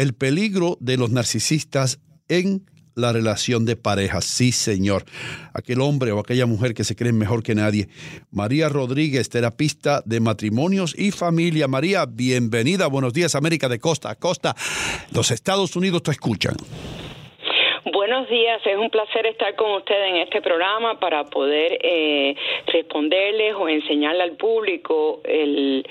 el peligro de los narcisistas en la relación de pareja. Sí, señor. Aquel hombre o aquella mujer que se cree mejor que nadie. María Rodríguez, terapista de matrimonios y familia. María, bienvenida. Buenos días, América de costa a costa. Los Estados Unidos te escuchan. Buenos días, es un placer estar con ustedes en este programa para poder eh, responderles o enseñarle al público el,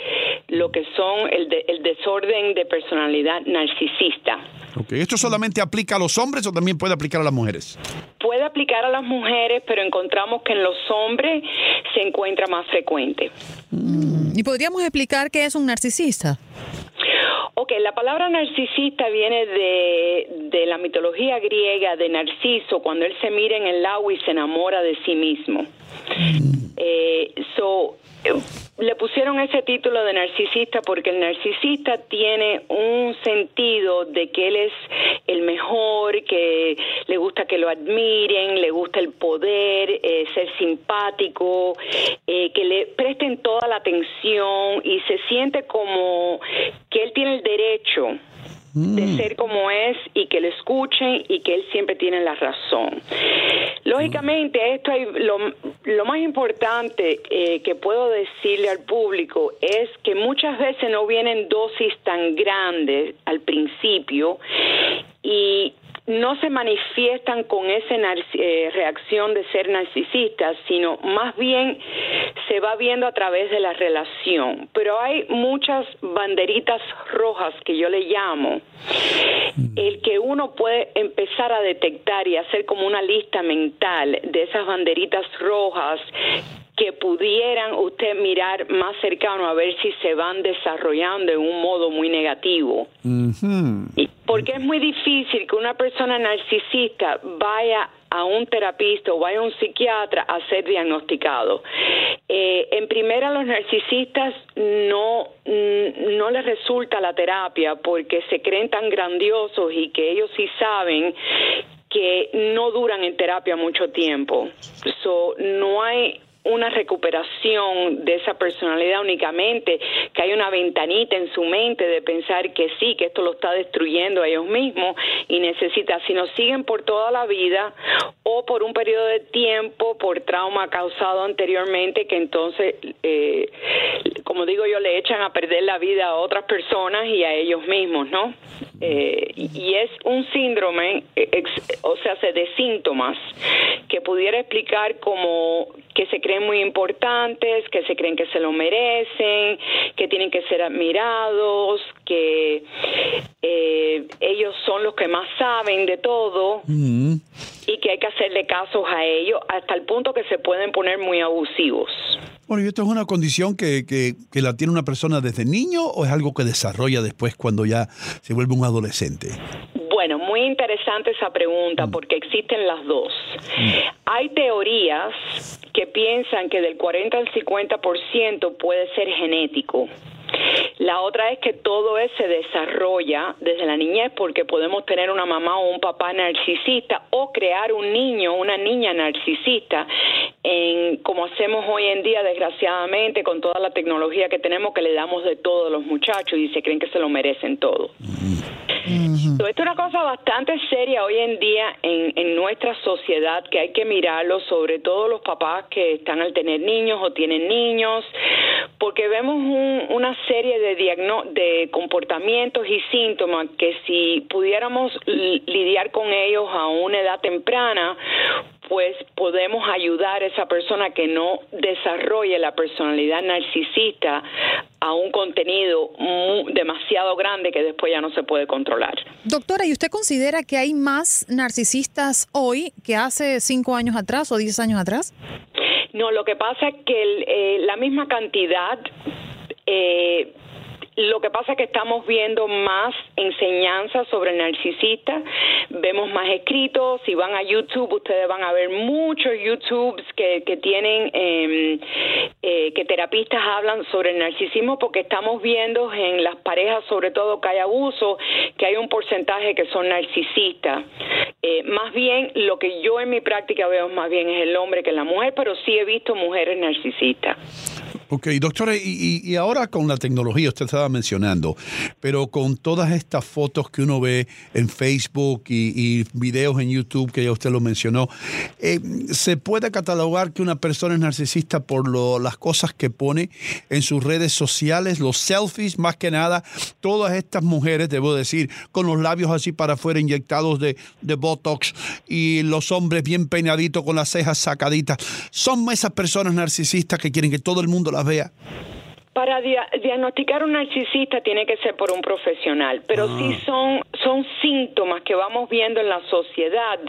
lo que son el, el desorden de personalidad narcisista. Okay. ¿Esto solamente aplica a los hombres o también puede aplicar a las mujeres? Puede aplicar a las mujeres, pero encontramos que en los hombres se encuentra más frecuente. Mm. ¿Y podríamos explicar qué es un narcisista? Ok, la palabra narcisista viene de, de, la mitología griega de Narciso, cuando él se mira en el agua y se enamora de sí mismo. Eh, so, le pusieron ese título de narcisista porque el narcisista tiene un sentido de que él es el mejor, que le gusta que lo admiren, le gusta el poder, eh, ser simpático, eh, que le presten toda la atención y se siente como que él tiene el derecho de mm. ser como es y que le escuchen y que él siempre tiene la razón. Lógicamente, esto hay, lo, lo más importante eh, que puedo decirle al público es que muchas veces no vienen dosis tan grandes al principio y no se manifiestan con esa eh, reacción de ser narcisistas, sino más bien se va viendo a través de la relación. Pero hay muchas banderitas rojas que yo le llamo, mm. el que uno puede empezar a detectar y hacer como una lista mental de esas banderitas rojas que pudieran usted mirar más cercano a ver si se van desarrollando en un modo muy negativo. Porque es muy difícil que una persona narcisista vaya a un terapista o vaya a un psiquiatra a ser diagnosticado. Eh, en primera, los narcisistas no, no les resulta la terapia porque se creen tan grandiosos y que ellos sí saben que no duran en terapia mucho tiempo. So, no hay una recuperación de esa personalidad únicamente, que hay una ventanita en su mente de pensar que sí, que esto lo está destruyendo a ellos mismos y necesita, si no siguen por toda la vida o por un periodo de tiempo, por trauma causado anteriormente, que entonces, eh, como digo yo, le echan a perder la vida a otras personas y a ellos mismos, ¿no? Eh, y es un síndrome, eh, o sea, de síntomas que pudiera explicar como que se creen muy importantes, que se creen que se lo merecen, que tienen que ser admirados, que eh, ellos son los que más saben de todo. Y que hay que hacerle casos a ellos hasta el punto que se pueden poner muy abusivos. Bueno, ¿y esto es una condición que, que, que, la tiene una persona desde niño o es algo que desarrolla después cuando ya se vuelve un adolescente? Bueno, muy interesante esa pregunta mm. porque existen las dos. Mm. Hay teorías que piensan que del 40 al 50% puede ser genético. La otra es que todo eso se desarrolla desde la niñez porque podemos tener una mamá o un papá narcisista o crear un niño una niña narcisista en como hacemos hoy en día desgraciadamente con toda la tecnología que tenemos que le damos de todo a los muchachos y se creen que se lo merecen todo. Esto es una cosa bastante seria hoy en día en, en nuestra sociedad que hay que mirarlo, sobre todo los papás que están al tener niños o tienen niños, porque vemos una serie de, de comportamientos y síntomas que si pudiéramos lidiar con ellos a una edad temprana, pues podemos ayudar a esa persona que no desarrolle la personalidad narcisista a un contenido demasiado grande que después ya no se puede controlar. Doctora, ¿y usted considera que hay más narcisistas hoy que hace cinco años atrás o diez años atrás? No, lo que pasa es que eh, la misma cantidad eh, lo que pasa es que estamos viendo más enseñanzas sobre el narcisista, vemos más escritos, si van a YouTube ustedes van a ver muchos YouTubes que, que tienen, em, eh, que terapistas hablan sobre el narcisismo porque estamos viendo en las parejas, sobre todo que hay abuso, que hay un porcentaje que son narcisistas. Eh, más bien, lo que yo en mi práctica veo más bien es el hombre que la mujer, pero sí he visto mujeres narcisistas. Ok, doctora, y, ahora con la tecnología, usted estaba mencionando, pero con todas estas fotos que uno ve en Facebook y, videos en YouTube, que ya usted lo mencionó, eh, ¿se puede catalogar que una persona es narcisista por lo, las cosas que pone en sus redes sociales, los selfies, más que nada, todas estas mujeres, debo decir, con los labios así para afuera inyectados de, de Botox y los hombres bien peinaditos con las cejas sacaditas, son esas personas narcisistas que quieren que todo el mundo las vea? Para diagnosticar un narcisista tiene que ser por un profesional, pero sí ah. son, son síntomas que vamos viendo en la sociedad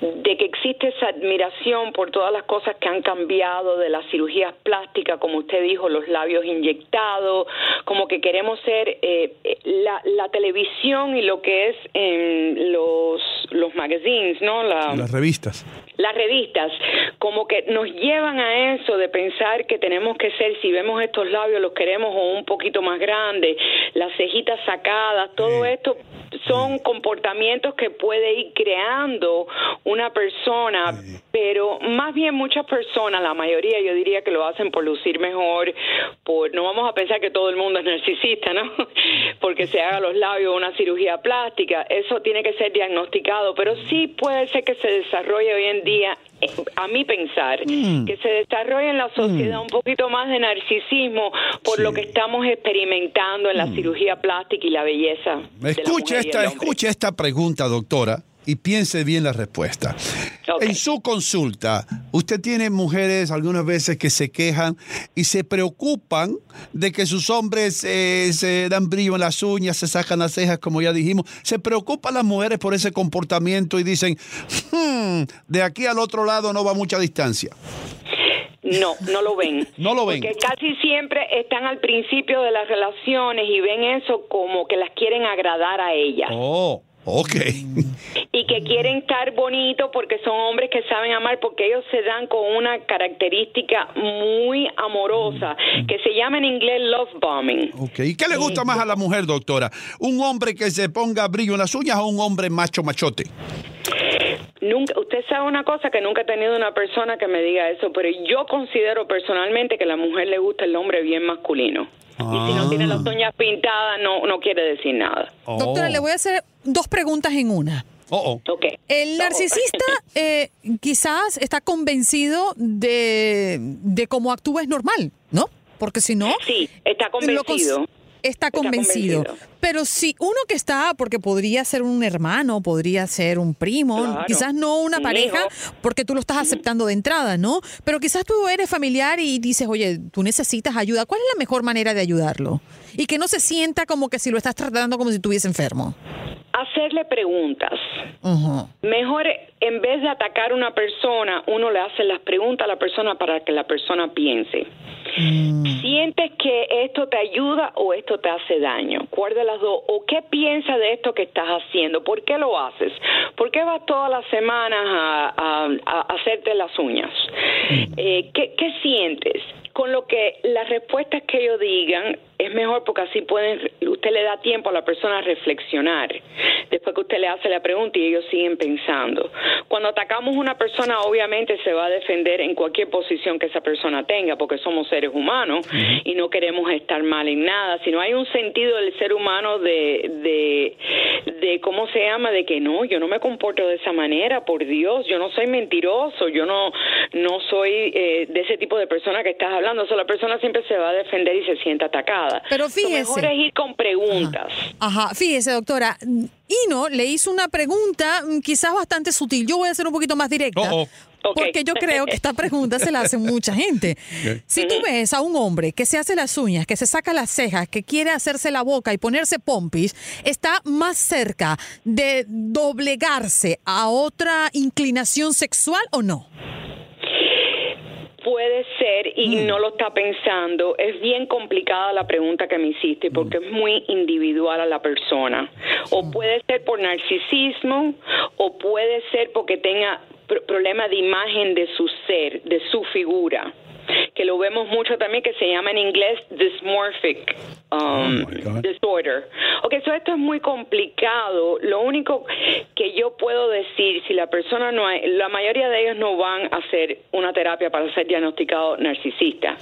de que existe esa admiración por todas las cosas que han cambiado de las cirugías plásticas, como usted dijo, los labios inyectados, como que queremos ser eh, la, la, televisión y lo que es en los, los magazines, ¿no? las revistas las revistas como que nos llevan a eso de pensar que tenemos que ser, si vemos estos labios los queremos o un poquito más grandes, las cejitas sacadas, todo esto son comportamientos que puede ir creando una persona, pero más bien muchas personas, la mayoría yo diría que lo hacen por lucir mejor, por no vamos a pensar que todo el mundo es narcisista, ¿no? Porque se haga los labios una cirugía plástica, eso tiene que ser diagnosticado, pero sí puede ser que se desarrolle hoy en día eh, a mi pensar, mm. que se desarrolle en la sociedad mm. un poquito más de narcisismo por lo que estamos experimentando en la mm. cirugía plástica y la belleza. Escuche esta, escuche esta pregunta, doctora y piense bien la respuesta. En su consulta, usted tiene mujeres algunas veces que se quejan y se preocupan de que sus hombres eh, se dan brillo en las uñas, se sacan las cejas, como ya dijimos. Se preocupan las mujeres por ese comportamiento y dicen, hmm, de aquí al otro lado no va mucha distancia. No, no lo ven. no lo ven. Porque casi siempre están al principio de las relaciones y ven eso como que las quieren agradar a ellas. Oh. Ok. Y que quieren estar bonitos porque son hombres que saben amar, porque ellos se dan con una característica muy amorosa, que se llama en inglés love bombing. Ok. ¿Y qué le gusta más a la mujer, doctora? ¿Un hombre que se ponga brillo en las uñas o un hombre macho machote? Nunca, usted sabe una cosa que nunca he tenido una persona que me diga eso, pero yo considero personalmente que a la mujer le gusta el hombre bien masculino. Y si no tiene las ah. uñas pintadas, no, no quiere decir nada. Doctora, le voy a hacer dos preguntas en una. Oh, oh. El narcisista eh, quizás está convencido de, de cómo actúa es normal, ¿no? Porque si no... Sí, está convencido está convencido. Pero si uno que está, porque podría ser un hermano, podría ser un primo, quizás no una pareja, porque tú lo estás aceptando de entrada, ¿no? Pero quizás tú eres familiar y dices, oye, tú necesitas ayuda. ¿Cuál es la mejor manera de ayudarlo? Y que no se sienta como que si lo estás tratando como si estuviese enfermo. Hacerle preguntas. Mejor, en vez de atacar a una persona, uno le hace las preguntas a la persona para que la persona piense. Mm. ¿Sientes que esto te ayuda o esto te hace daño? ¿Cuál de las dos? ¿O qué piensas de esto que estás haciendo? ¿Por qué lo haces? ¿Por qué vas todas las semanas a, hacerte las uñas? Mm. Eh, ¿qué, ¿Qué sientes? Con lo que las respuestas que ellos digan es mejor porque así pueden, usted le da tiempo a la persona a reflexionar después que usted le hace la pregunta y ellos siguen pensando. Cuando atacamos a una persona, obviamente se va a defender en cualquier posición que esa persona tenga, porque somos seres humanos y no queremos estar mal en nada, sino hay un sentido del ser humano de, de, de, ¿cómo se llama? De que no, yo no me comporto de esa manera, por Dios, yo no soy mentiroso, yo no, no soy eh, de ese tipo de persona que estás hablando, o la persona siempre se va a defender y se siente atacada. Pero fíjese. Lo mejor es ir con preguntas. Ajá. fíjese, doctora. Ino le hizo una pregunta mm, quizás bastante sutil. Yo voy a ser un poquito más directa. Oh, oh. Porque yo creo que esta pregunta se la hace mucha gente. Si tú ves a un hombre que se hace las uñas, que se saca las cejas, que quiere hacerse la boca y ponerse pompis, ¿está más cerca de doblegarse a otra inclinación sexual o no? Puede ser y mm. no lo está pensando. Es bien complicada la pregunta que me hiciste porque es muy individual a la persona. O puede ser por narcisismo o puede ser porque tenga problema de imagen de su ser, de su figura que lo vemos mucho también, que se llama en inglés dysmorphic um, oh disorder. Ok, so esto es muy complicado. Lo único que yo puedo decir, si la persona no hay, la mayoría de ellos no van a hacer una terapia para ser diagnosticado narcisista.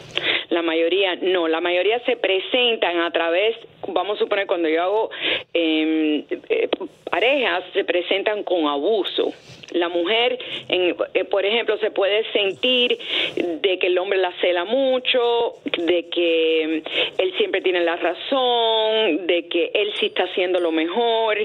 La mayoría no, la mayoría se presentan a través, vamos a suponer cuando yo hago em, eh, parejas, se presentan con abuso. La mujer, en, eh, por ejemplo, se puede sentir de que el hombre la cela mucho, de que mm, él siempre tiene la razón, de que él sí está haciendo lo mejor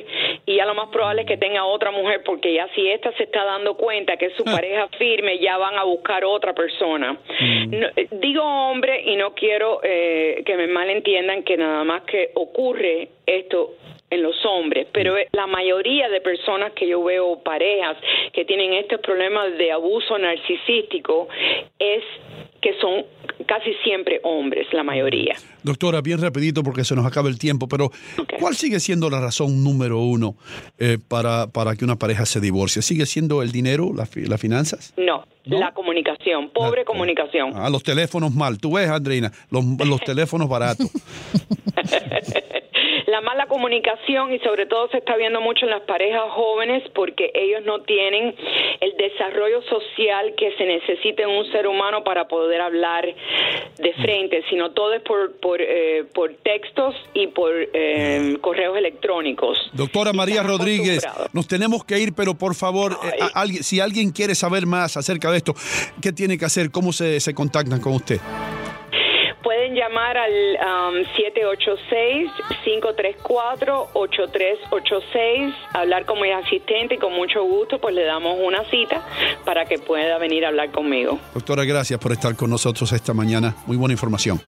y ya lo más probable es que tenga otra mujer porque ya si esta se está dando cuenta que es su ah. pareja firme, ya van a buscar otra persona. Mm. Eh, digo hombre y no quiero eh, que me malentiendan que nada más que ocurre esto en los hombres, pero la mayoría de personas que yo veo, parejas que tienen estos problemas de abuso narcisístico, es que son casi siempre hombres, la mayoría. Doctora, bien rapidito porque se nos acaba el tiempo, pero ¿cuál sigue siendo la razón número uno eh, para, para que una pareja se divorcie? ¿Sigue siendo el dinero, las finanzas? No, la comunicación, pobre comunicación. Ah, los teléfonos mal. Tú ves, Andreina, los, los teléfonos baratos. la mala comunicación y sobre todo se está viendo mucho en las parejas jóvenes porque ellos no tienen el desarrollo social que se necesita en un ser humano para poder hablar de frente, sino todo es por, por, eh, por textos y por eh, correos electrónicos. Doctora María Rodríguez, nos tenemos que ir, pero por favor, eh, si alguien quiere saber más acerca de esto, ¿qué tiene que hacer? ¿Cómo se, se contactan con usted? Al 786-534-8386, um, hablar con mi asistente y con mucho gusto pues le damos una cita para que pueda venir a hablar conmigo. Doctora, gracias por estar con nosotros esta mañana. Muy buena información.